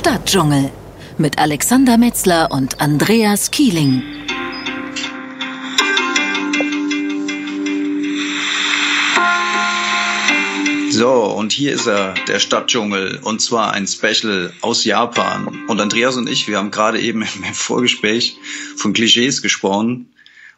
Stadtdschungel mit Alexander Metzler und Andreas Kieling. So, und hier ist er, der Stadtdschungel, und zwar ein Special aus Japan. Und Andreas und ich, wir haben gerade eben im Vorgespräch von Klischees gesprochen.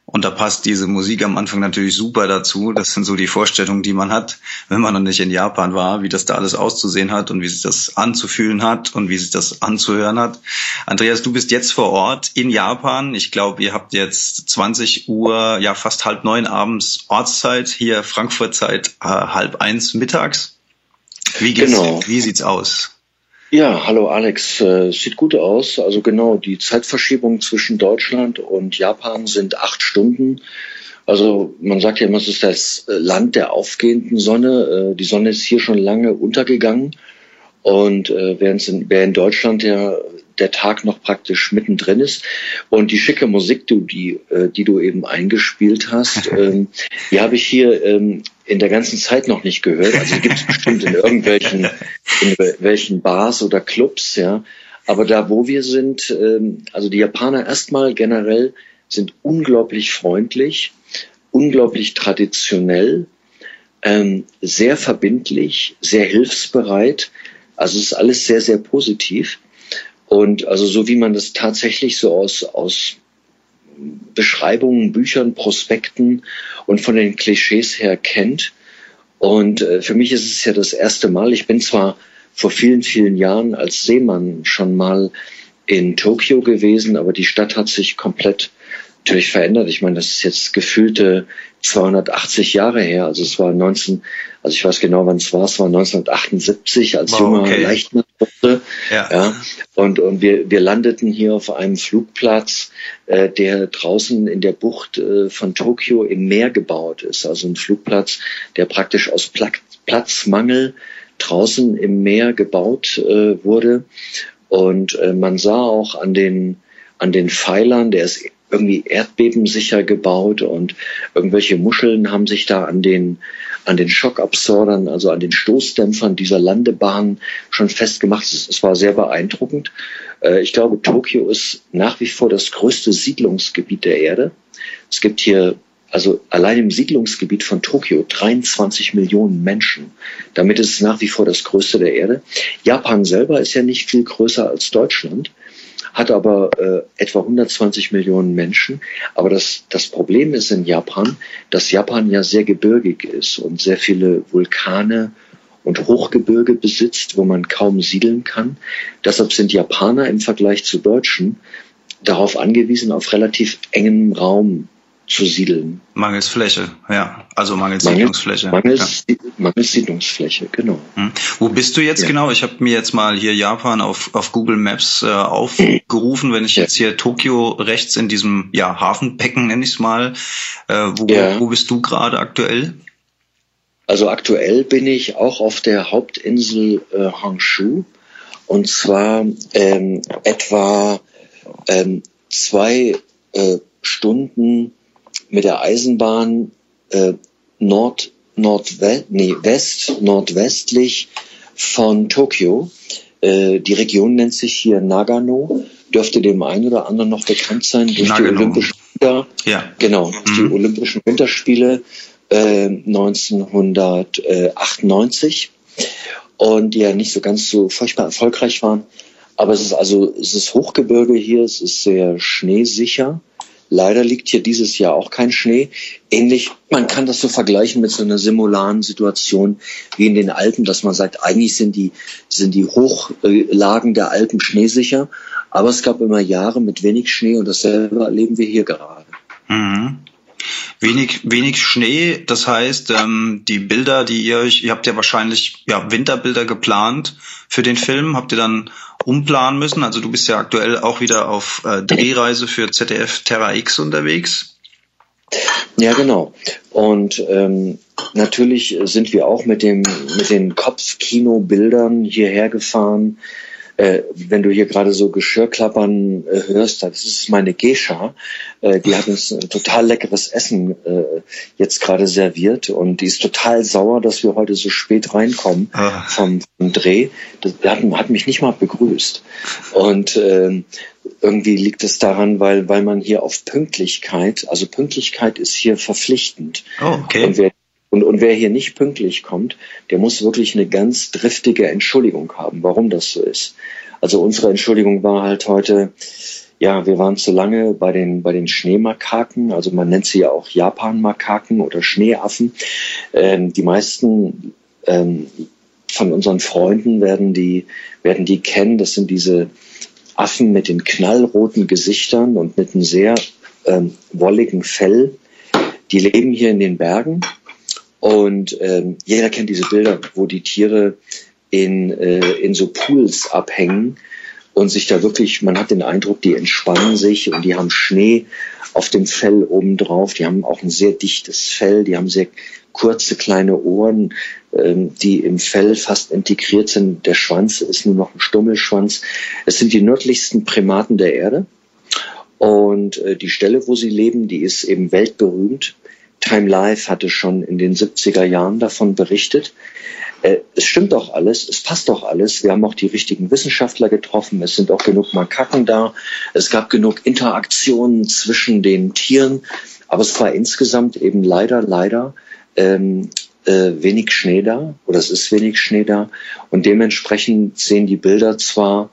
Und da passt diese Musik am Anfang natürlich super dazu. Das sind so die Vorstellungen, die man hat, wenn man noch nicht in Japan war, wie das da alles auszusehen hat und wie sich das anzufühlen hat und wie sich das anzuhören hat. Andreas, du bist jetzt vor Ort in Japan. Ich glaube, ihr habt jetzt 20 Uhr, ja fast halb neun abends Ortszeit, hier Frankfurtzeit äh, halb eins mittags. Wie geht's, genau. Wie sieht's aus? Ja, hallo Alex. Äh, sieht gut aus. Also genau, die Zeitverschiebung zwischen Deutschland und Japan sind acht Stunden. Also man sagt ja immer, es ist das Land der aufgehenden Sonne. Äh, die Sonne ist hier schon lange untergegangen. Und äh, während in, während in Deutschland ja der Tag noch praktisch mittendrin ist. Und die schicke Musik, die, die, äh, die du eben eingespielt hast, ähm, die habe ich hier ähm, in der ganzen Zeit noch nicht gehört. Also gibt es bestimmt in irgendwelchen in welchen Bars oder Clubs, ja. Aber da, wo wir sind, ähm, also die Japaner erstmal generell sind unglaublich freundlich, unglaublich traditionell, ähm, sehr verbindlich, sehr hilfsbereit. Also es ist alles sehr, sehr positiv. Und also so wie man das tatsächlich so aus, aus Beschreibungen, Büchern, Prospekten und von den Klischees her kennt. Und äh, für mich ist es ja das erste Mal. Ich bin zwar vor vielen, vielen Jahren als Seemann schon mal in Tokio gewesen, aber die Stadt hat sich komplett natürlich verändert. Ich meine, das ist jetzt gefühlte 280 Jahre her. Also es war 19, also ich weiß genau, wann es war. Es war 1978 als wow, junger okay. Leichtmatrose. Ja. ja. Und, und wir, wir landeten hier auf einem Flugplatz, äh, der draußen in der Bucht äh, von Tokio im Meer gebaut ist. Also ein Flugplatz, der praktisch aus Pla Platzmangel draußen im Meer gebaut äh, wurde. Und äh, man sah auch an den an den Pfeilern, der ist irgendwie erdbebensicher gebaut und irgendwelche Muscheln haben sich da an den an den Schockabsorbern, also an den Stoßdämpfern dieser Landebahn schon festgemacht. Es, war sehr beeindruckend. Äh, ich glaube, Tokio ist nach wie vor das größte Siedlungsgebiet der Erde. Es gibt hier also allein im Siedlungsgebiet von Tokio 23 Millionen Menschen. Damit ist es nach wie vor das größte der Erde. Japan selber ist ja nicht viel größer als Deutschland hat aber äh, etwa 120 Millionen Menschen. Aber das, das Problem ist in Japan, dass Japan ja sehr gebirgig ist und sehr viele Vulkane und Hochgebirge besitzt, wo man kaum siedeln kann. Deshalb sind Japaner im Vergleich zu Deutschen darauf angewiesen, auf relativ engem Raum zu siedeln. Mangels Fläche, ja. Also mangels, mangels Siedlungsfläche. Mangels, ja. mangels Siedlungsfläche, genau. Hm. Wo bist du jetzt ja. genau? Ich habe mir jetzt mal hier Japan auf, auf Google Maps äh, aufgerufen, wenn ich ja. jetzt hier Tokio rechts in diesem ja, Hafenbecken, nenne ich es mal. Äh, wo, wo bist du gerade aktuell? Also aktuell bin ich auch auf der Hauptinsel äh, Honshu und zwar ähm, etwa ähm, zwei äh, Stunden mit der Eisenbahn äh, Nord, Nordwest, nee, West, nordwestlich von Tokio. Äh, die Region nennt sich hier Nagano, dürfte dem einen oder anderen noch bekannt sein durch Nagano. die Olympischen Winter, ja. genau, mhm. die Olympischen Winterspiele äh, 1998 und die ja nicht so ganz so furchtbar erfolgreich waren. Aber es ist also, es ist Hochgebirge hier, es ist sehr schneesicher. Leider liegt hier dieses Jahr auch kein Schnee. Ähnlich, man kann das so vergleichen mit so einer simularen Situation wie in den Alpen, dass man sagt, eigentlich sind die, sind die Hochlagen der Alpen schneesicher. Aber es gab immer Jahre mit wenig Schnee und dasselbe erleben wir hier gerade. Mhm. Wenig, wenig Schnee, das heißt, ähm, die Bilder, die ihr euch, ihr habt ja wahrscheinlich ja, Winterbilder geplant für den Film, habt ihr dann umplanen müssen? Also du bist ja aktuell auch wieder auf äh, Drehreise für ZDF Terra X unterwegs. Ja, genau. Und ähm, natürlich sind wir auch mit dem mit den Kopfkinobildern hierher gefahren. Äh, wenn du hier gerade so Geschirrklappern äh, hörst, das ist meine Gescha. Äh, die hat uns ein total leckeres Essen äh, jetzt gerade serviert und die ist total sauer, dass wir heute so spät reinkommen ah. vom, vom, Dreh. Das hat, hat, mich nicht mal begrüßt. Und äh, irgendwie liegt es daran, weil, weil man hier auf Pünktlichkeit, also Pünktlichkeit ist hier verpflichtend. Oh, okay. Und wer und, und wer hier nicht pünktlich kommt, der muss wirklich eine ganz driftige Entschuldigung haben, warum das so ist. Also unsere Entschuldigung war halt heute, ja, wir waren zu lange bei den, bei den Schneemakaken, also man nennt sie ja auch Japan-Makaken oder Schneeaffen. Ähm, die meisten ähm, von unseren Freunden werden die, werden die kennen. Das sind diese Affen mit den knallroten Gesichtern und mit einem sehr ähm, wolligen Fell. Die leben hier in den Bergen und ähm, jeder kennt diese Bilder, wo die Tiere in, äh, in so Pools abhängen und sich da wirklich, man hat den Eindruck, die entspannen sich und die haben Schnee auf dem Fell obendrauf. Die haben auch ein sehr dichtes Fell, die haben sehr kurze kleine Ohren, ähm, die im Fell fast integriert sind. Der Schwanz ist nur noch ein Stummelschwanz. Es sind die nördlichsten Primaten der Erde. Und äh, die Stelle, wo sie leben, die ist eben weltberühmt. Time Life hatte schon in den 70er Jahren davon berichtet. Äh, es stimmt doch alles, es passt doch alles. Wir haben auch die richtigen Wissenschaftler getroffen. Es sind auch genug Makaken da. Es gab genug Interaktionen zwischen den Tieren. Aber es war insgesamt eben leider, leider ähm, äh, wenig Schnee da oder es ist wenig Schnee da. Und dementsprechend sehen die Bilder zwar,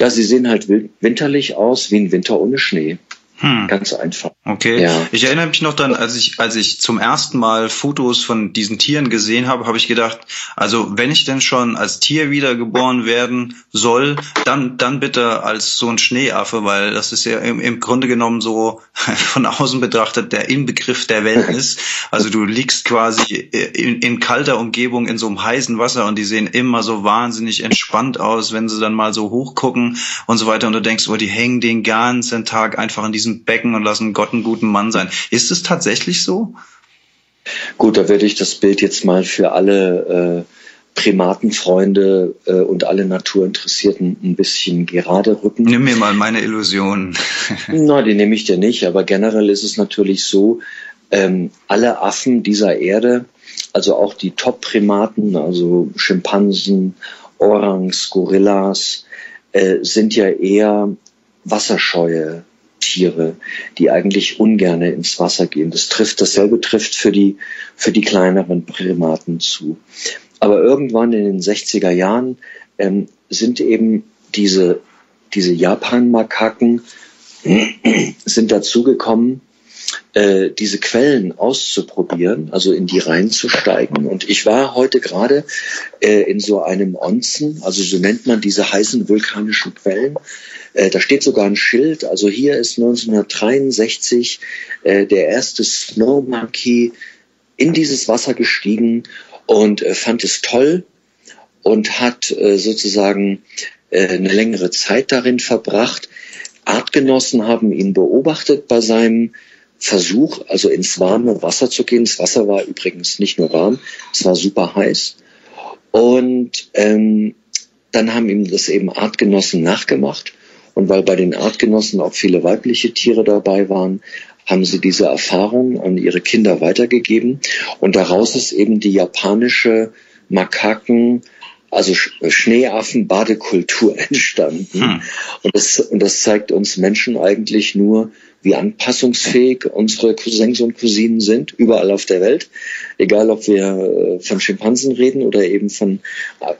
ja, sie sehen halt winterlich aus wie ein Winter ohne Schnee. Hm. Ganz einfach. Okay. Ja. Ich erinnere mich noch dann, als ich, als ich zum ersten Mal Fotos von diesen Tieren gesehen habe, habe ich gedacht, also wenn ich denn schon als Tier wiedergeboren werden soll, dann, dann bitte als so ein Schneeaffe, weil das ist ja im, im Grunde genommen so von außen betrachtet der Inbegriff der Welt ist. Also du liegst quasi in, in kalter Umgebung in so einem heißen Wasser und die sehen immer so wahnsinnig entspannt aus, wenn sie dann mal so hochgucken und so weiter und du denkst, oh, die hängen den ganzen Tag einfach in diesem diesem Becken und lassen Gott einen guten Mann sein. Ist es tatsächlich so? Gut, da werde ich das Bild jetzt mal für alle äh, Primatenfreunde äh, und alle Naturinteressierten ein bisschen gerade rücken. Nimm mir mal meine Illusion. Na, die nehme ich dir nicht, aber generell ist es natürlich so, ähm, alle Affen dieser Erde, also auch die Top-Primaten, also Schimpansen, Orangs, Gorillas, äh, sind ja eher wasserscheue Tiere, die eigentlich ungerne ins Wasser gehen. Das trifft, dasselbe trifft für die, für die kleineren Primaten zu. Aber irgendwann in den 60er Jahren ähm, sind eben diese, diese Japan-Makaken sind dazugekommen, äh, diese Quellen auszuprobieren, also in die reinzusteigen. Und ich war heute gerade äh, in so einem Onsen, also so nennt man diese heißen vulkanischen Quellen. Äh, da steht sogar ein Schild, also hier ist 1963 äh, der erste Snow Monkey in dieses Wasser gestiegen und äh, fand es toll und hat äh, sozusagen äh, eine längere Zeit darin verbracht. Artgenossen haben ihn beobachtet bei seinem Versuch, also ins warme Wasser zu gehen. Das Wasser war übrigens nicht nur warm, es war super heiß. Und ähm, dann haben ihm das eben Artgenossen nachgemacht. Und weil bei den Artgenossen auch viele weibliche Tiere dabei waren, haben sie diese Erfahrung an ihre Kinder weitergegeben. Und daraus ist eben die japanische Makaken, also Schneeaffen-Badekultur entstanden. Hm. Und, das, und das zeigt uns Menschen eigentlich nur, wie anpassungsfähig unsere Cousins und Cousinen sind, überall auf der Welt. Egal, ob wir äh, von Schimpansen reden oder eben von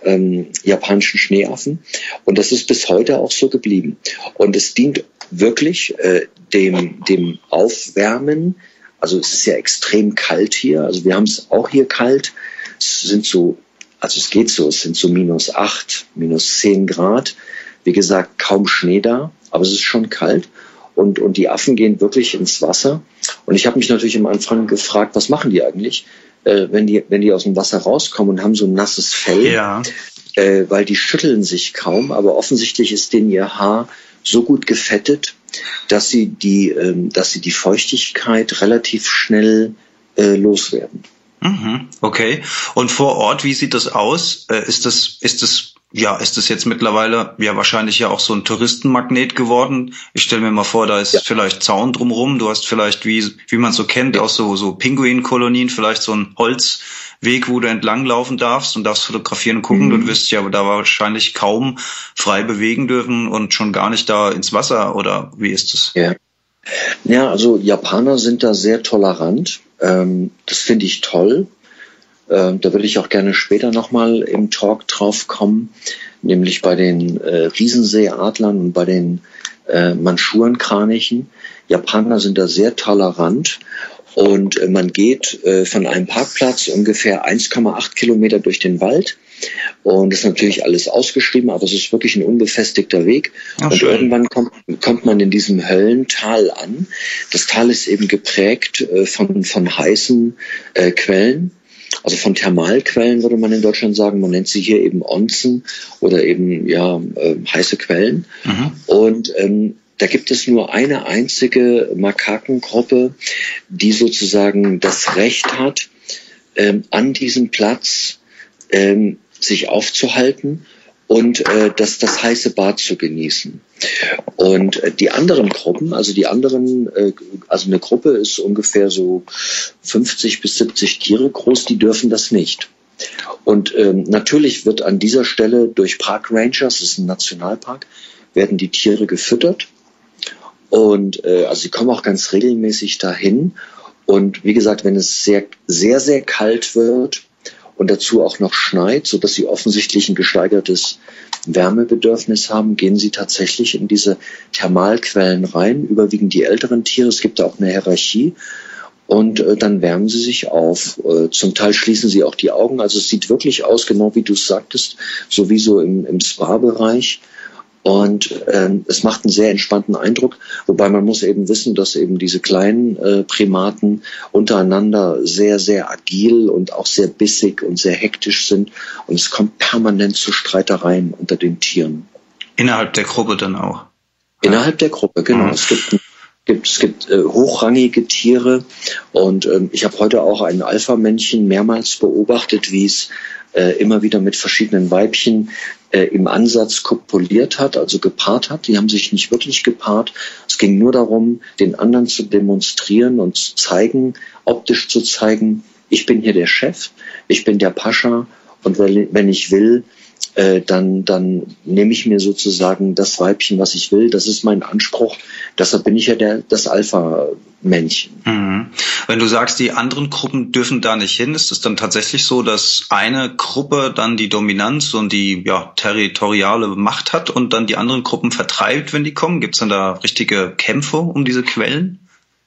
ähm, japanischen Schneeaffen. Und das ist bis heute auch so geblieben. Und es dient wirklich äh, dem, dem Aufwärmen. Also es ist ja extrem kalt hier. Also wir haben es auch hier kalt. Es sind so, also es geht so, es sind so minus acht, minus zehn Grad. Wie gesagt, kaum Schnee da, aber es ist schon kalt und, und die Affen gehen wirklich ins Wasser. Und ich habe mich natürlich am Anfang gefragt, was machen die eigentlich, äh, wenn, die, wenn die aus dem Wasser rauskommen und haben so ein nasses Fell, ja. äh, weil die schütteln sich kaum, aber offensichtlich ist denen ihr Haar so gut gefettet, dass sie die, ähm, dass sie die Feuchtigkeit relativ schnell äh, loswerden. Mhm, okay. Und vor Ort, wie sieht das aus? Äh, ist das, ist das ja, ist es jetzt mittlerweile ja wahrscheinlich ja auch so ein Touristenmagnet geworden. Ich stelle mir mal vor, da ist ja. vielleicht Zaun drumrum. Du hast vielleicht, wie, wie man so kennt, ja. aus so, so Pinguinkolonien vielleicht so ein Holzweg, wo du entlanglaufen darfst und darfst fotografieren und gucken. Mhm. Du wirst ja da wahrscheinlich kaum frei bewegen dürfen und schon gar nicht da ins Wasser oder wie ist es? Ja. Ja, also Japaner sind da sehr tolerant. Ähm, das finde ich toll. Ähm, da würde ich auch gerne später nochmal im Talk drauf kommen, nämlich bei den äh, Riesenseeadlern und bei den äh, Manschurenkranichen. Japaner sind da sehr tolerant und äh, man geht äh, von einem Parkplatz ungefähr 1,8 Kilometer durch den Wald und das ist natürlich alles ausgeschrieben, aber es ist wirklich ein unbefestigter Weg. Ach, und schön. irgendwann kommt, kommt man in diesem Höllental an. Das Tal ist eben geprägt äh, von, von heißen äh, Quellen also von Thermalquellen würde man in Deutschland sagen. Man nennt sie hier eben Onzen oder eben ja äh, heiße Quellen. Mhm. Und ähm, da gibt es nur eine einzige Makakengruppe, die sozusagen das Recht hat, ähm, an diesem Platz ähm, sich aufzuhalten und äh, das, das heiße Bad zu genießen. Und äh, die anderen Gruppen, also die anderen, äh, also eine Gruppe ist ungefähr so 50 bis 70 Tiere groß, die dürfen das nicht. Und ähm, natürlich wird an dieser Stelle durch Park Rangers, das ist ein Nationalpark, werden die Tiere gefüttert. Und äh, also sie kommen auch ganz regelmäßig dahin. Und wie gesagt, wenn es sehr, sehr, sehr kalt wird, und dazu auch noch schneit, so dass sie offensichtlich ein gesteigertes Wärmebedürfnis haben, gehen sie tatsächlich in diese Thermalquellen rein, überwiegend die älteren Tiere. Es gibt da auch eine Hierarchie. Und äh, dann wärmen sie sich auf. Äh, zum Teil schließen sie auch die Augen. Also es sieht wirklich aus, genau wie du es sagtest, sowieso im, im Spa-Bereich. Und ähm, es macht einen sehr entspannten Eindruck, wobei man muss eben wissen, dass eben diese kleinen äh, Primaten untereinander sehr, sehr agil und auch sehr bissig und sehr hektisch sind. Und es kommt permanent zu Streitereien unter den Tieren. Innerhalb der Gruppe dann auch. Innerhalb der Gruppe, genau. Mhm. Es gibt gibt, es gibt äh, hochrangige Tiere und ähm, ich habe heute auch ein Alpha-Männchen mehrmals beobachtet, wie es äh, immer wieder mit verschiedenen Weibchen äh, im Ansatz kopuliert hat, also gepaart hat. Die haben sich nicht wirklich gepaart. Es ging nur darum, den anderen zu demonstrieren und zu zeigen, optisch zu zeigen, ich bin hier der Chef, ich bin der Pascha und wenn ich will, äh, dann, dann nehme ich mir sozusagen das Weibchen, was ich will. Das ist mein Anspruch. Deshalb bin ich ja der, das Alpha-Männchen. Mhm. Wenn du sagst, die anderen Gruppen dürfen da nicht hin, ist es dann tatsächlich so, dass eine Gruppe dann die Dominanz und die ja, territoriale Macht hat und dann die anderen Gruppen vertreibt, wenn die kommen? Gibt es dann da richtige Kämpfe um diese Quellen?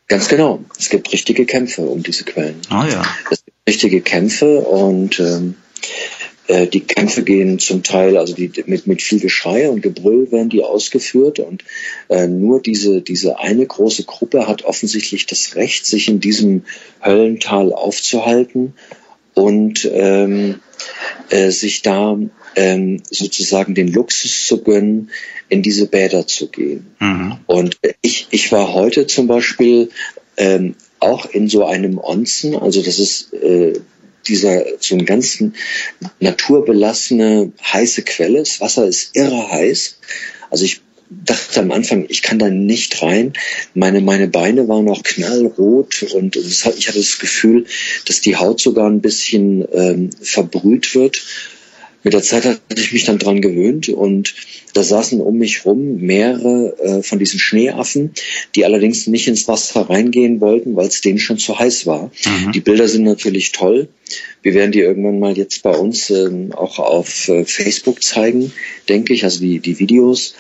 Ganz genau. Es gibt richtige Kämpfe um diese Quellen. Ah ja. Es gibt richtige Kämpfe und ähm, äh, die Kämpfe gehen zum Teil, also die, mit, mit viel Geschrei und Gebrüll werden die ausgeführt und äh, nur diese, diese eine große Gruppe hat offensichtlich das Recht, sich in diesem Höllental aufzuhalten und ähm, äh, sich da ähm, sozusagen den Luxus zu gönnen, in diese Bäder zu gehen. Mhm. Und ich, ich war heute zum Beispiel ähm, auch in so einem Onsen, also das ist äh, dieser so ein ganzen naturbelassene heiße Quelle. Das Wasser ist irre heiß. Also ich dachte am Anfang, ich kann da nicht rein. Meine, meine Beine waren auch knallrot und ich hatte das Gefühl, dass die Haut sogar ein bisschen ähm, verbrüht wird. Mit der Zeit hatte ich mich dann dran gewöhnt und da saßen um mich rum mehrere äh, von diesen Schneeaffen, die allerdings nicht ins Wasser reingehen wollten, weil es denen schon zu heiß war. Mhm. Die Bilder sind natürlich toll. Wir werden die irgendwann mal jetzt bei uns ähm, auch auf äh, Facebook zeigen, denke ich, also die, die Videos.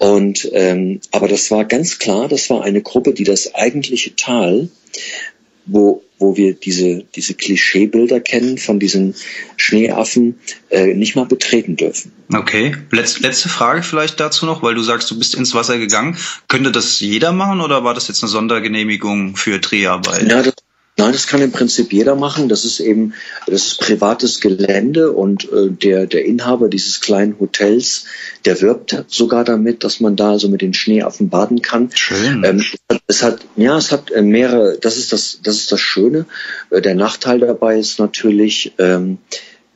Und ähm, aber das war ganz klar, das war eine Gruppe, die das eigentliche Tal, wo wo wir diese, diese Klischeebilder kennen von diesen Schneeaffen, äh, nicht mal betreten dürfen. Okay, letzte, letzte Frage vielleicht dazu noch, weil du sagst, du bist ins Wasser gegangen. Könnte das jeder machen oder war das jetzt eine Sondergenehmigung für Dreharbeit? Ja, das Nein, das kann im Prinzip jeder machen. Das ist eben, das ist privates Gelände und äh, der, der Inhaber dieses kleinen Hotels, der wirbt sogar damit, dass man da also mit den Schneeaffen baden kann. Schön. Ähm, es hat, ja, es hat äh, mehrere, das ist das, das ist das Schöne. Äh, der Nachteil dabei ist natürlich, ähm,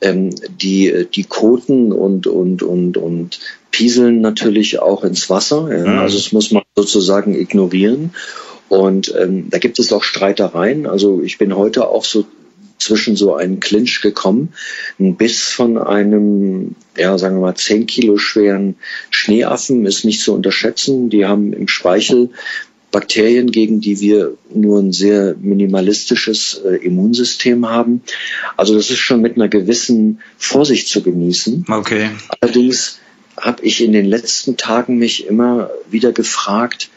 ähm, die, die koten und, und, und, und pieseln natürlich auch ins Wasser. Ja? Mhm. Also das muss man sozusagen ignorieren. Und ähm, da gibt es auch Streitereien. Also ich bin heute auch so zwischen so einen Clinch gekommen. Ein Biss von einem, ja, sagen wir mal, zehn Kilo schweren Schneeaffen ist nicht zu unterschätzen. Die haben im Speichel Bakterien, gegen die wir nur ein sehr minimalistisches äh, Immunsystem haben. Also das ist schon mit einer gewissen Vorsicht zu genießen. Okay. Allerdings habe ich in den letzten Tagen mich immer wieder gefragt,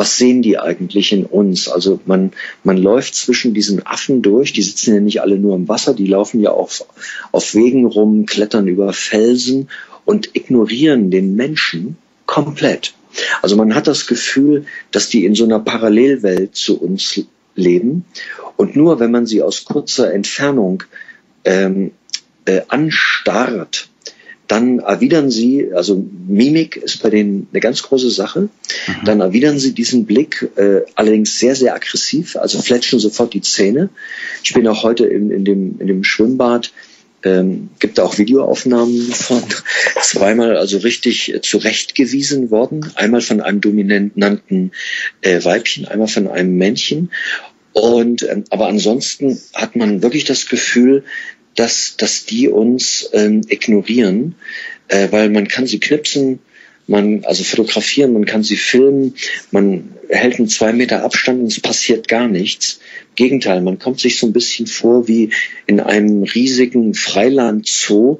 was sehen die eigentlich in uns? Also man, man läuft zwischen diesen Affen durch, die sitzen ja nicht alle nur im Wasser, die laufen ja auf, auf Wegen rum, klettern über Felsen und ignorieren den Menschen komplett. Also man hat das Gefühl, dass die in so einer Parallelwelt zu uns leben und nur wenn man sie aus kurzer Entfernung ähm, äh, anstarrt, dann erwidern sie, also Mimik ist bei denen eine ganz große Sache, mhm. dann erwidern sie diesen Blick äh, allerdings sehr, sehr aggressiv, also fletschen sofort die Zähne. Ich bin auch heute in, in, dem, in dem Schwimmbad, ähm, gibt auch Videoaufnahmen von zweimal also richtig äh, zurechtgewiesen worden. Einmal von einem dominanten äh, Weibchen, einmal von einem Männchen. Und ähm, aber ansonsten hat man wirklich das Gefühl, dass, dass die uns ähm, ignorieren, äh, weil man kann sie knipsen, man, also fotografieren, man kann sie filmen, man hält einen zwei Meter Abstand und es passiert gar nichts. Im Gegenteil, man kommt sich so ein bisschen vor wie in einem riesigen Freiland-Zoo,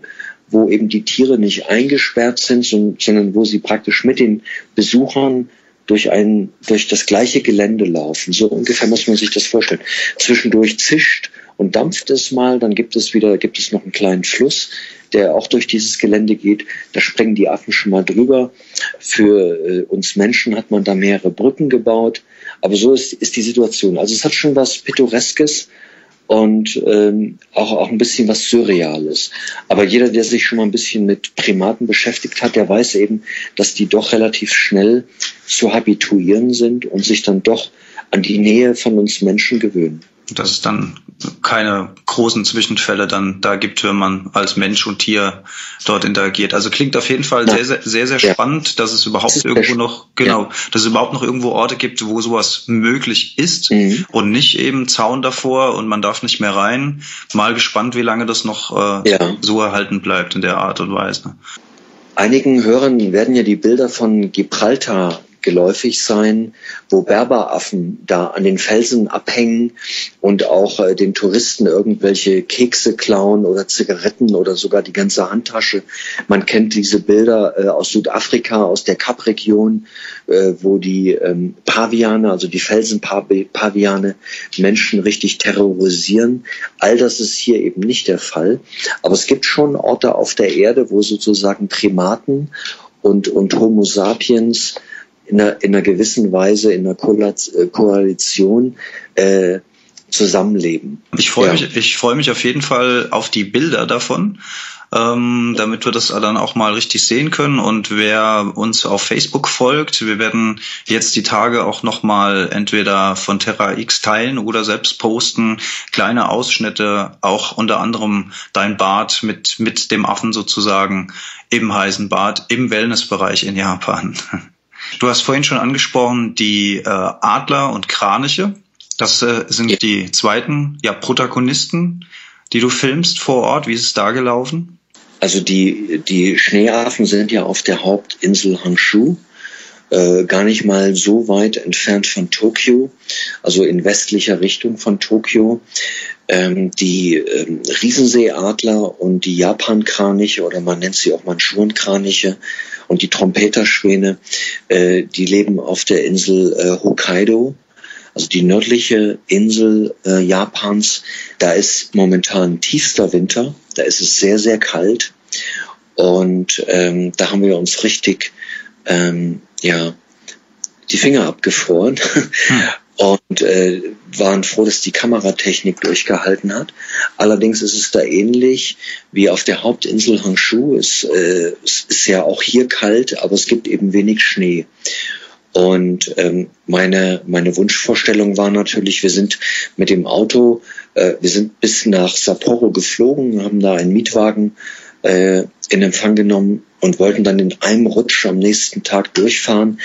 wo eben die Tiere nicht eingesperrt sind, sondern wo sie praktisch mit den Besuchern durch ein, durch das gleiche Gelände laufen. So ungefähr muss man sich das vorstellen. Zwischendurch zischt und dampft es mal, dann gibt es wieder, gibt es noch einen kleinen Fluss, der auch durch dieses Gelände geht. Da sprengen die Affen schon mal drüber. Für äh, uns Menschen hat man da mehrere Brücken gebaut. Aber so ist, ist die Situation. Also es hat schon was Pittoreskes und ähm, auch, auch ein bisschen was Surreales. Aber jeder, der sich schon mal ein bisschen mit Primaten beschäftigt hat, der weiß eben, dass die doch relativ schnell zu habituieren sind und sich dann doch an die Nähe von uns Menschen gewöhnen dass es dann keine großen Zwischenfälle dann da gibt, wenn man als Mensch und Tier dort interagiert. Also klingt auf jeden Fall ja. sehr, sehr, sehr, sehr ja. spannend, dass es überhaupt das irgendwo noch, genau, ja. dass es überhaupt noch irgendwo Orte gibt, wo sowas möglich ist mhm. und nicht eben Zaun davor und man darf nicht mehr rein. Mal gespannt, wie lange das noch äh, so erhalten bleibt in der Art und Weise. Einigen Hörern werden ja die Bilder von Gibraltar geläufig sein, wo Berberaffen da an den Felsen abhängen und auch äh, den Touristen irgendwelche Kekse klauen oder Zigaretten oder sogar die ganze Handtasche. Man kennt diese Bilder äh, aus Südafrika, aus der Kapregion, äh, wo die ähm, Paviane, also die Felsenpaviane, Menschen richtig terrorisieren. All das ist hier eben nicht der Fall. Aber es gibt schon Orte auf der Erde, wo sozusagen Primaten und, und Homo sapiens in einer, in einer gewissen Weise in einer äh, Koalition äh, zusammenleben. Ich freue ja. mich, ich freue mich auf jeden Fall auf die Bilder davon, ähm, damit wir das dann auch mal richtig sehen können. Und wer uns auf Facebook folgt, wir werden jetzt die Tage auch noch mal entweder von Terra X teilen oder selbst posten kleine Ausschnitte, auch unter anderem dein Bad mit mit dem Affen sozusagen im heißen Bad im Wellnessbereich in Japan. Du hast vorhin schon angesprochen, die äh, Adler und Kraniche. Das äh, sind ja. die zweiten ja, Protagonisten, die du filmst vor Ort. Wie ist es da gelaufen? Also die, die Schneeaffen sind ja auf der Hauptinsel Honshu, äh, gar nicht mal so weit entfernt von Tokio, also in westlicher Richtung von Tokio. Ähm, die ähm, Riesenseeadler und die Japankraniche oder man nennt sie auch Mandschurenkraniche und die Trompeterschwäne, äh, die leben auf der Insel äh, Hokkaido, also die nördliche Insel äh, Japans. Da ist momentan tiefster Winter, da ist es sehr, sehr kalt. Und ähm, da haben wir uns richtig ähm, ja, die Finger abgefroren. Hm. und äh, waren froh, dass die Kameratechnik durchgehalten hat. Allerdings ist es da ähnlich wie auf der Hauptinsel Honshu. Es, äh, es ist ja auch hier kalt, aber es gibt eben wenig Schnee. Und ähm, meine, meine Wunschvorstellung war natürlich, wir sind mit dem Auto, äh, wir sind bis nach Sapporo geflogen, haben da einen Mietwagen äh, in Empfang genommen und wollten dann in einem Rutsch am nächsten Tag durchfahren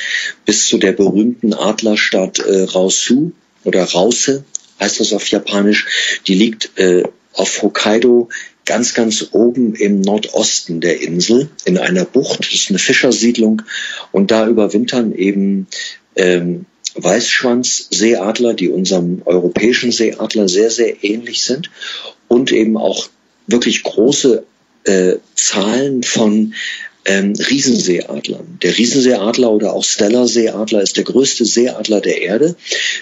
bis zu der berühmten Adlerstadt äh, Raosu oder Rause heißt das auf Japanisch. Die liegt äh, auf Hokkaido ganz, ganz oben im Nordosten der Insel in einer Bucht. Das ist eine Fischersiedlung und da überwintern eben ähm, Weißschwanz-Seeadler, die unserem europäischen Seeadler sehr, sehr ähnlich sind und eben auch wirklich große äh, Zahlen von ähm, Riesenseeadlern. Der Riesenseeadler oder auch Stellar-Seeadler ist der größte Seeadler der Erde.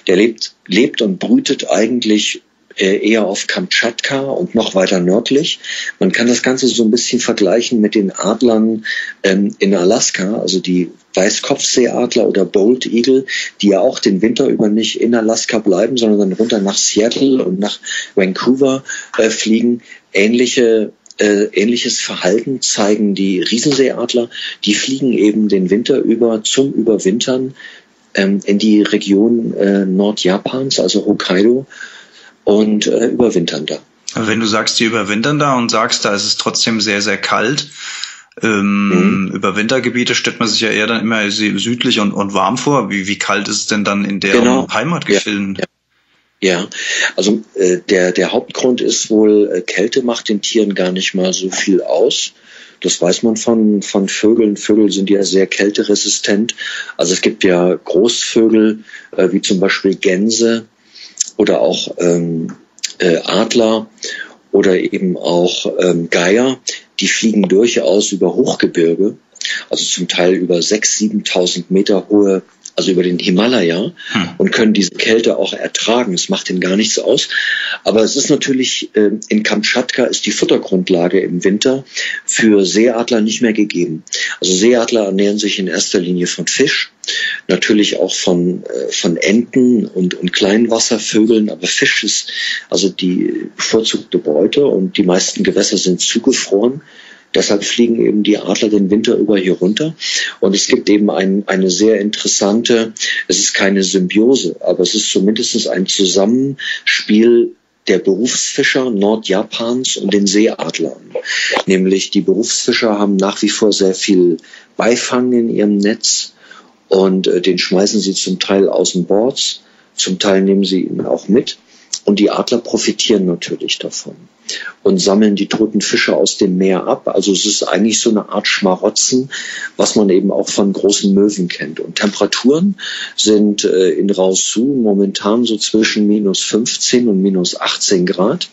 Der lebt, lebt und brütet eigentlich äh, eher auf Kamtschatka und noch weiter nördlich. Man kann das Ganze so ein bisschen vergleichen mit den Adlern ähm, in Alaska, also die Weißkopfseeadler oder Bold Eagle, die ja auch den Winter über nicht in Alaska bleiben, sondern dann runter nach Seattle und nach Vancouver äh, fliegen. Ähnliche äh, ähnliches Verhalten zeigen die Riesenseeadler. Die fliegen eben den Winter über zum Überwintern ähm, in die Region äh, Nordjapans, also Hokkaido, und äh, überwintern da. Wenn du sagst, die überwintern da und sagst, da ist es trotzdem sehr, sehr kalt, ähm, mhm. Über Wintergebiete stellt man sich ja eher dann immer südlich und, und warm vor. Wie, wie kalt ist es denn dann in deren genau. Heimatgefilden? Ja, ja. Ja, also äh, der, der Hauptgrund ist wohl, äh, Kälte macht den Tieren gar nicht mal so viel aus. Das weiß man von, von Vögeln. Vögel sind ja sehr kälteresistent. Also es gibt ja Großvögel, äh, wie zum Beispiel Gänse oder auch ähm, äh, Adler oder eben auch ähm, Geier, die fliegen durchaus über Hochgebirge, also zum Teil über 6.000, 7.000 Meter hohe also über den Himalaya hm. und können diese Kälte auch ertragen. Es macht ihnen gar nichts aus. Aber es ist natürlich, äh, in Kamtschatka ist die Futtergrundlage im Winter für Seeadler nicht mehr gegeben. Also Seeadler ernähren sich in erster Linie von Fisch, natürlich auch von, äh, von Enten und, und kleinen Wasservögeln, aber Fisch ist also die bevorzugte Beute und die meisten Gewässer sind zugefroren. Deshalb fliegen eben die Adler den Winter über hier runter. Und es gibt eben ein, eine sehr interessante, es ist keine Symbiose, aber es ist zumindest ein Zusammenspiel der Berufsfischer Nordjapans und den Seeadlern. Nämlich die Berufsfischer haben nach wie vor sehr viel Beifang in ihrem Netz und äh, den schmeißen sie zum Teil außen Bords, zum Teil nehmen sie ihn auch mit. Und die Adler profitieren natürlich davon und sammeln die toten Fische aus dem Meer ab. Also es ist eigentlich so eine Art Schmarotzen, was man eben auch von großen Möwen kennt. Und Temperaturen sind äh, in Raosu momentan so zwischen minus 15 und minus 18 Grad.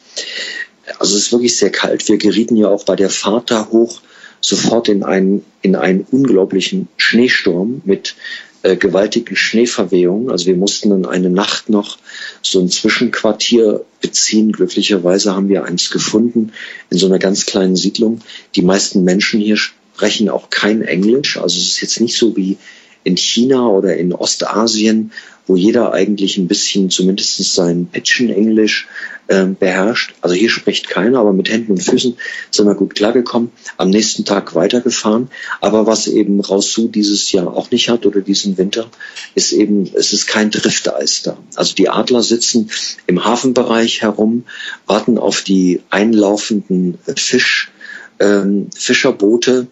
Also es ist wirklich sehr kalt. Wir gerieten ja auch bei der Fahrt da hoch sofort in einen, in einen unglaublichen Schneesturm mit äh, gewaltigen Schneeverwehungen. Also wir mussten dann eine Nacht noch so ein Zwischenquartier beziehen. Glücklicherweise haben wir eins gefunden in so einer ganz kleinen Siedlung. Die meisten Menschen hier sprechen auch kein Englisch. Also es ist jetzt nicht so wie in China oder in Ostasien, wo jeder eigentlich ein bisschen zumindest sein Pitchen-Englisch äh, beherrscht. Also hier spricht keiner, aber mit Händen und Füßen sind wir gut klargekommen. Am nächsten Tag weitergefahren. Aber was eben Raosu dieses Jahr auch nicht hat oder diesen Winter, ist eben, es ist kein Drifteis da. Also die Adler sitzen im Hafenbereich herum, warten auf die einlaufenden Fisch, ähm, Fischerboote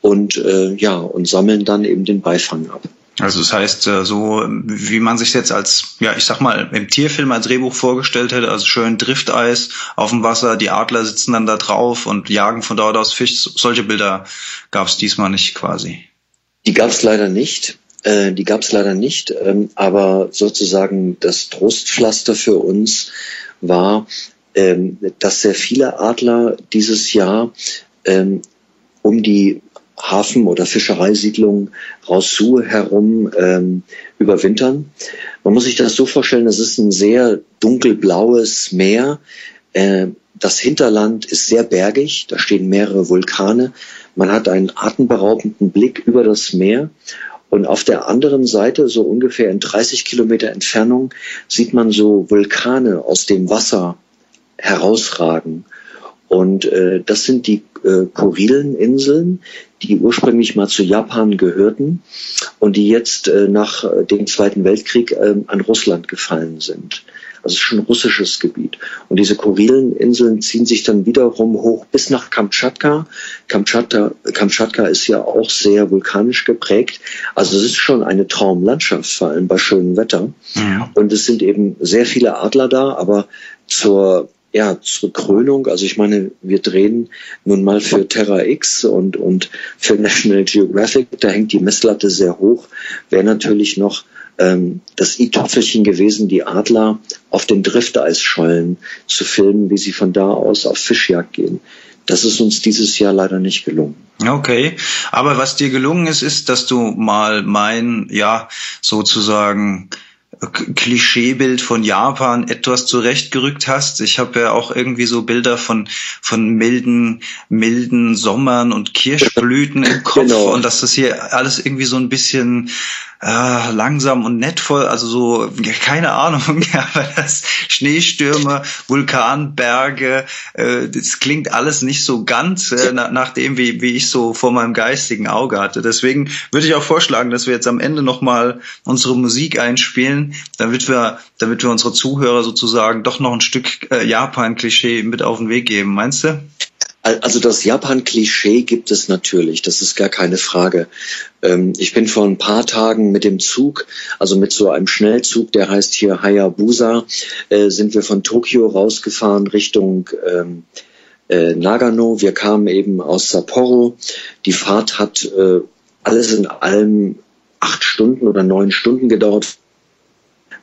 und äh, ja und sammeln dann eben den Beifang ab. Also das heißt, äh, so wie man sich jetzt als, ja, ich sag mal, im Tierfilm als Drehbuch vorgestellt hätte, also schön Drifteis auf dem Wasser, die Adler sitzen dann da drauf und jagen von dort aus Fisch. Solche Bilder gab es diesmal nicht quasi. Die gab es leider nicht. Äh, die gab es leider nicht. Ähm, aber sozusagen das Trostpflaster für uns war, ähm, dass sehr viele Adler dieses Jahr ähm, um die Hafen- oder Fischereisiedlungen Raosu herum ähm, überwintern. Man muss sich das so vorstellen, das ist ein sehr dunkelblaues Meer. Äh, das Hinterland ist sehr bergig, da stehen mehrere Vulkane. Man hat einen atemberaubenden Blick über das Meer. Und auf der anderen Seite, so ungefähr in 30 Kilometer Entfernung, sieht man so Vulkane aus dem Wasser herausragen. Und äh, das sind die äh, Kurileninseln, die ursprünglich mal zu Japan gehörten und die jetzt äh, nach äh, dem Zweiten Weltkrieg äh, an Russland gefallen sind. Also schon russisches Gebiet. Und diese Kurileninseln ziehen sich dann wiederum hoch bis nach Kamtschatka. Kamtschatka, Kamtschatka ist ja auch sehr vulkanisch geprägt. Also es ist schon eine Traumlandschaft, vor allem bei schönem Wetter. Ja. Und es sind eben sehr viele Adler da, aber zur ja, zur Krönung, also ich meine, wir drehen nun mal für Terra X und, und für National Geographic, da hängt die Messlatte sehr hoch, wäre natürlich noch ähm, das i-Tüpfelchen gewesen, die Adler auf den Drifteisschollen zu filmen, wie sie von da aus auf Fischjagd gehen. Das ist uns dieses Jahr leider nicht gelungen. Okay, aber was dir gelungen ist, ist, dass du mal mein, ja, sozusagen Klischeebild von Japan etwas zurechtgerückt hast. Ich habe ja auch irgendwie so Bilder von von milden milden Sommern und Kirschblüten im Kopf genau. und dass das hier alles irgendwie so ein bisschen äh, langsam und nett voll, also so keine Ahnung, aber das Schneestürme, Vulkanberge, äh, das klingt alles nicht so ganz äh, nach dem, wie wie ich so vor meinem geistigen Auge hatte. Deswegen würde ich auch vorschlagen, dass wir jetzt am Ende noch mal unsere Musik einspielen damit wir, damit wir unsere Zuhörer sozusagen doch noch ein Stück äh, Japan-Klischee mit auf den Weg geben. Meinst du? Also das Japan-Klischee gibt es natürlich, das ist gar keine Frage. Ähm, ich bin vor ein paar Tagen mit dem Zug, also mit so einem Schnellzug, der heißt hier Hayabusa, äh, sind wir von Tokio rausgefahren Richtung ähm, äh, Nagano. Wir kamen eben aus Sapporo. Die Fahrt hat alles in allem acht Stunden oder neun Stunden gedauert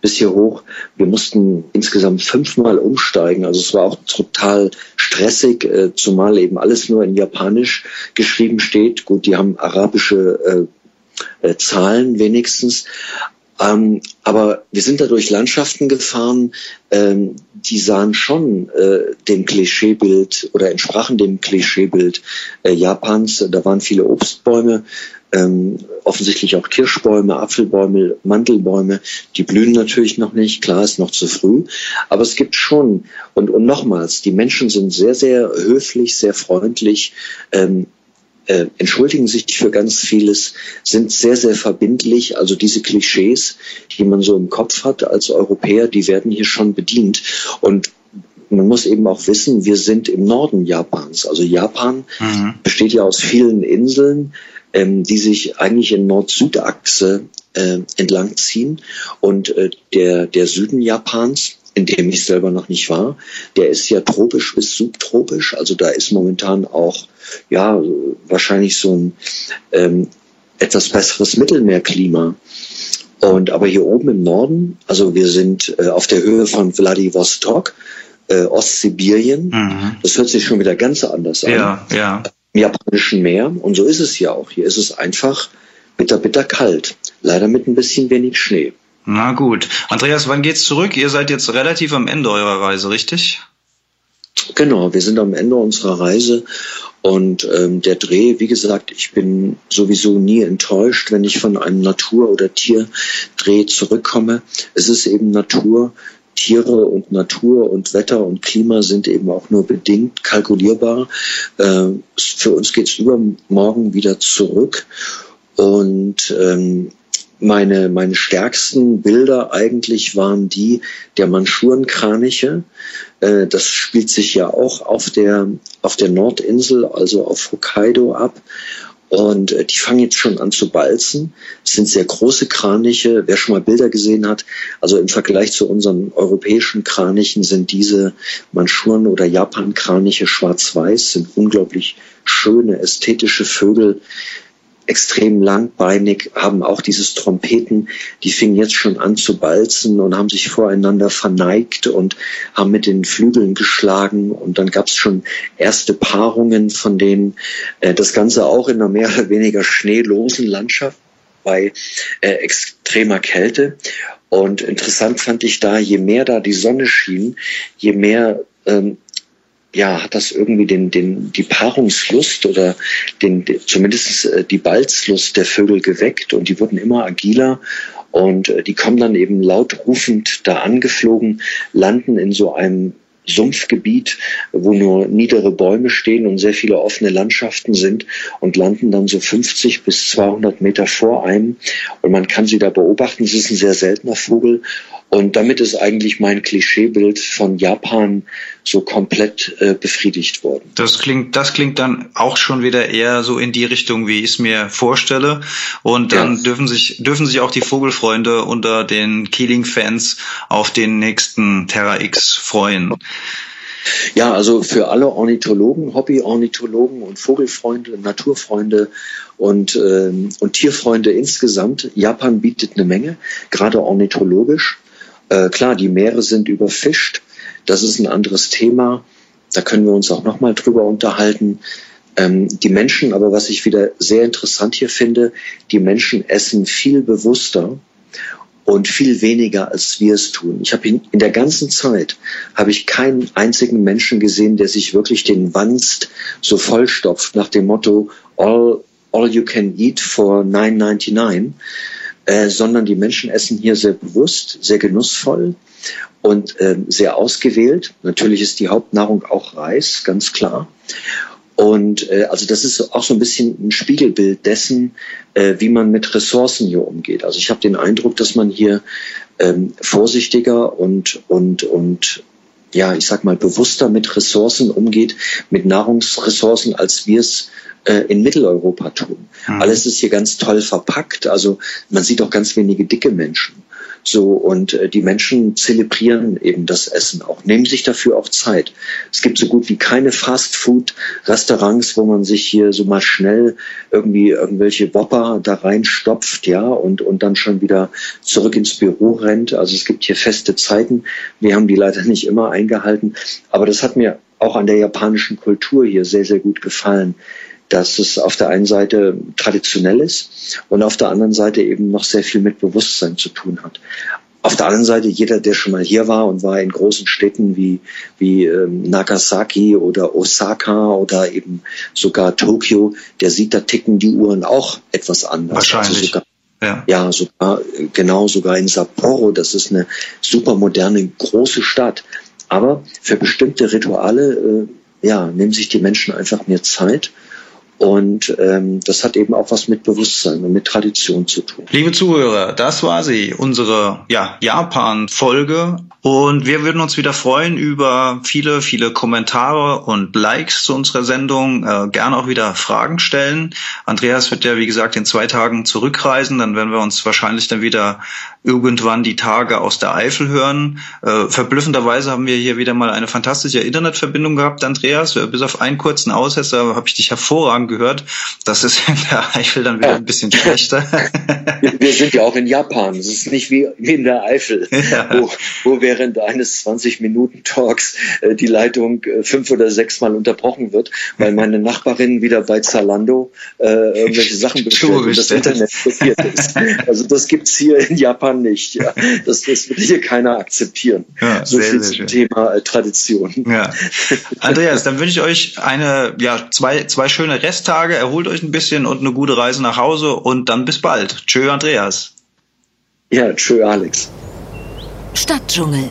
bis hier hoch. Wir mussten insgesamt fünfmal umsteigen. Also es war auch total stressig, äh, zumal eben alles nur in Japanisch geschrieben steht. Gut, die haben arabische äh, äh, Zahlen wenigstens. Ähm, aber wir sind da durch Landschaften gefahren, ähm, die sahen schon äh, dem Klischeebild oder entsprachen dem Klischeebild äh, Japans. Da waren viele Obstbäume, ähm, offensichtlich auch Kirschbäume, Apfelbäume, Mandelbäume. Die blühen natürlich noch nicht, klar ist noch zu früh, aber es gibt schon, und, und nochmals, die Menschen sind sehr, sehr höflich, sehr freundlich, ähm, äh, entschuldigen sich für ganz vieles, sind sehr, sehr verbindlich. Also diese Klischees, die man so im Kopf hat als Europäer, die werden hier schon bedient. Und man muss eben auch wissen, wir sind im Norden Japans. Also Japan mhm. besteht ja aus vielen Inseln ähm, die sich eigentlich in Nord-Süd-Achse äh, entlang ziehen. Und äh, der, der Süden Japans, in dem ich selber noch nicht war, der ist ja tropisch bis subtropisch. Also da ist momentan auch ja wahrscheinlich so ein ähm, etwas besseres Mittelmeerklima. Und aber hier oben im Norden, also wir sind äh, auf der Höhe von Vladivostok, äh, Ostsibirien. Mhm. Das hört sich schon wieder ganz anders an. Ja, ja im japanischen Meer. Und so ist es ja auch. Hier ist es einfach bitter, bitter kalt. Leider mit ein bisschen wenig Schnee. Na gut. Andreas, wann geht's zurück? Ihr seid jetzt relativ am Ende eurer Reise, richtig? Genau, wir sind am Ende unserer Reise und ähm, der Dreh, wie gesagt, ich bin sowieso nie enttäuscht, wenn ich von einem Natur- oder Tierdreh zurückkomme. Es ist eben Natur, Tiere und Natur und Wetter und Klima sind eben auch nur bedingt kalkulierbar. Äh, für uns geht es übermorgen wieder zurück. Und ähm, meine, meine stärksten Bilder eigentlich waren die der Manschurenkraniche. Äh, das spielt sich ja auch auf der, auf der Nordinsel, also auf Hokkaido ab. Und äh, die fangen jetzt schon an zu balzen. Es sind sehr große Kraniche. Wer schon mal Bilder gesehen hat, also im Vergleich zu unseren europäischen Kranichen sind diese Manschuren oder Japan-Kraniche schwarz-weiß, sind unglaublich schöne, ästhetische Vögel, extrem langbeinig, haben auch dieses Trompeten, die fingen jetzt schon an zu balzen und haben sich voreinander verneigt und haben mit den Flügeln geschlagen und dann gab es schon erste Paarungen von denen, äh, das Ganze auch in einer mehr oder weniger schneelosen Landschaft bei äh, extremer Kälte. Und interessant fand ich da, je mehr da die Sonne schien, je mehr ähm, ja, hat das irgendwie den, den, die Paarungslust oder den, zumindest äh, die Balzlust der Vögel geweckt und die wurden immer agiler und äh, die kommen dann eben laut rufend da angeflogen, landen in so einem Sumpfgebiet, wo nur niedere Bäume stehen und sehr viele offene Landschaften sind und landen dann so 50 bis 200 Meter vor einem und man kann sie da beobachten. Es ist ein sehr seltener Vogel und damit ist eigentlich mein Klischeebild von Japan so komplett äh, befriedigt worden. Das klingt, das klingt dann auch schon wieder eher so in die Richtung, wie ich es mir vorstelle. Und dann ja. dürfen sich, dürfen sich auch die Vogelfreunde unter den Keeling-Fans auf den nächsten Terra X freuen. Ja, also für alle Ornithologen, Hobby-Ornithologen und Vogelfreunde, Naturfreunde und, ähm, und Tierfreunde insgesamt. Japan bietet eine Menge, gerade ornithologisch. Äh, klar, die Meere sind überfischt. Das ist ein anderes Thema. Da können wir uns auch nochmal drüber unterhalten. Ähm, die Menschen, aber was ich wieder sehr interessant hier finde, die Menschen essen viel bewusster und viel weniger, als wir es tun. Ich habe in, in, der ganzen Zeit habe ich keinen einzigen Menschen gesehen, der sich wirklich den Wanst so vollstopft nach dem Motto all all you can eat for 9,99 äh, sondern die Menschen essen hier sehr bewusst, sehr genussvoll und äh, sehr ausgewählt. Natürlich ist die Hauptnahrung auch Reis, ganz klar. Und äh, also das ist auch so ein bisschen ein Spiegelbild dessen, äh, wie man mit Ressourcen hier umgeht. Also ich habe den Eindruck, dass man hier ähm, vorsichtiger und und und ja, ich sag mal bewusster mit Ressourcen umgeht, mit Nahrungsressourcen, als wir es äh, in Mitteleuropa tun. Mhm. Alles ist hier ganz toll verpackt. Also man sieht auch ganz wenige dicke Menschen. So, und äh, die Menschen zelebrieren eben das Essen auch, nehmen sich dafür auch Zeit. Es gibt so gut wie keine Fast-Food-Restaurants, wo man sich hier so mal schnell irgendwie irgendwelche Whopper da reinstopft, ja, und, und dann schon wieder zurück ins Büro rennt. Also es gibt hier feste Zeiten. Wir haben die leider nicht immer eingehalten. Aber das hat mir auch an der japanischen Kultur hier sehr, sehr gut gefallen dass es auf der einen Seite traditionell ist und auf der anderen Seite eben noch sehr viel mit Bewusstsein zu tun hat. Auf der anderen Seite, jeder, der schon mal hier war und war in großen Städten wie, wie ähm, Nagasaki oder Osaka oder eben sogar Tokio, der sieht, da ticken die Uhren auch etwas anders. Also Wahrscheinlich. Also sogar, ja. ja, sogar, genau, sogar in Sapporo, das ist eine super moderne, große Stadt. Aber für bestimmte Rituale, äh, ja, nehmen sich die Menschen einfach mehr Zeit und ähm, das hat eben auch was mit Bewusstsein und mit Tradition zu tun. Liebe Zuhörer, das war sie, unsere ja, Japan-Folge. Und wir würden uns wieder freuen über viele, viele Kommentare und Likes zu unserer Sendung. Äh, gerne auch wieder Fragen stellen. Andreas wird ja, wie gesagt, in zwei Tagen zurückreisen. Dann werden wir uns wahrscheinlich dann wieder irgendwann die Tage aus der Eifel hören. Äh, verblüffenderweise haben wir hier wieder mal eine fantastische Internetverbindung gehabt, Andreas. Bis auf einen kurzen Aussetzer habe ich dich hervorragend gehört. Das ist in der Eifel dann wieder ein bisschen schlechter. wir sind ja auch in Japan. Es ist nicht wie, in der Eifel, ja. wo, wo während eines 20-Minuten-Talks äh, die Leitung äh, fünf oder sechs Mal unterbrochen wird, weil meine Nachbarin wieder bei Zalando äh, irgendwelche Sachen bestellt und das Internet blockiert ist. Also das gibt's hier in Japan nicht. Ja. Das, das will hier keiner akzeptieren. Ja, so sehr, viel sehr zum schön. Thema äh, Tradition. Ja. Andreas, dann wünsche ich euch eine, ja, zwei, zwei schöne Resttage. Erholt euch ein bisschen und eine gute Reise nach Hause und dann bis bald. Tschö, Andreas. Ja, tschö, Alex. Stadtdschungel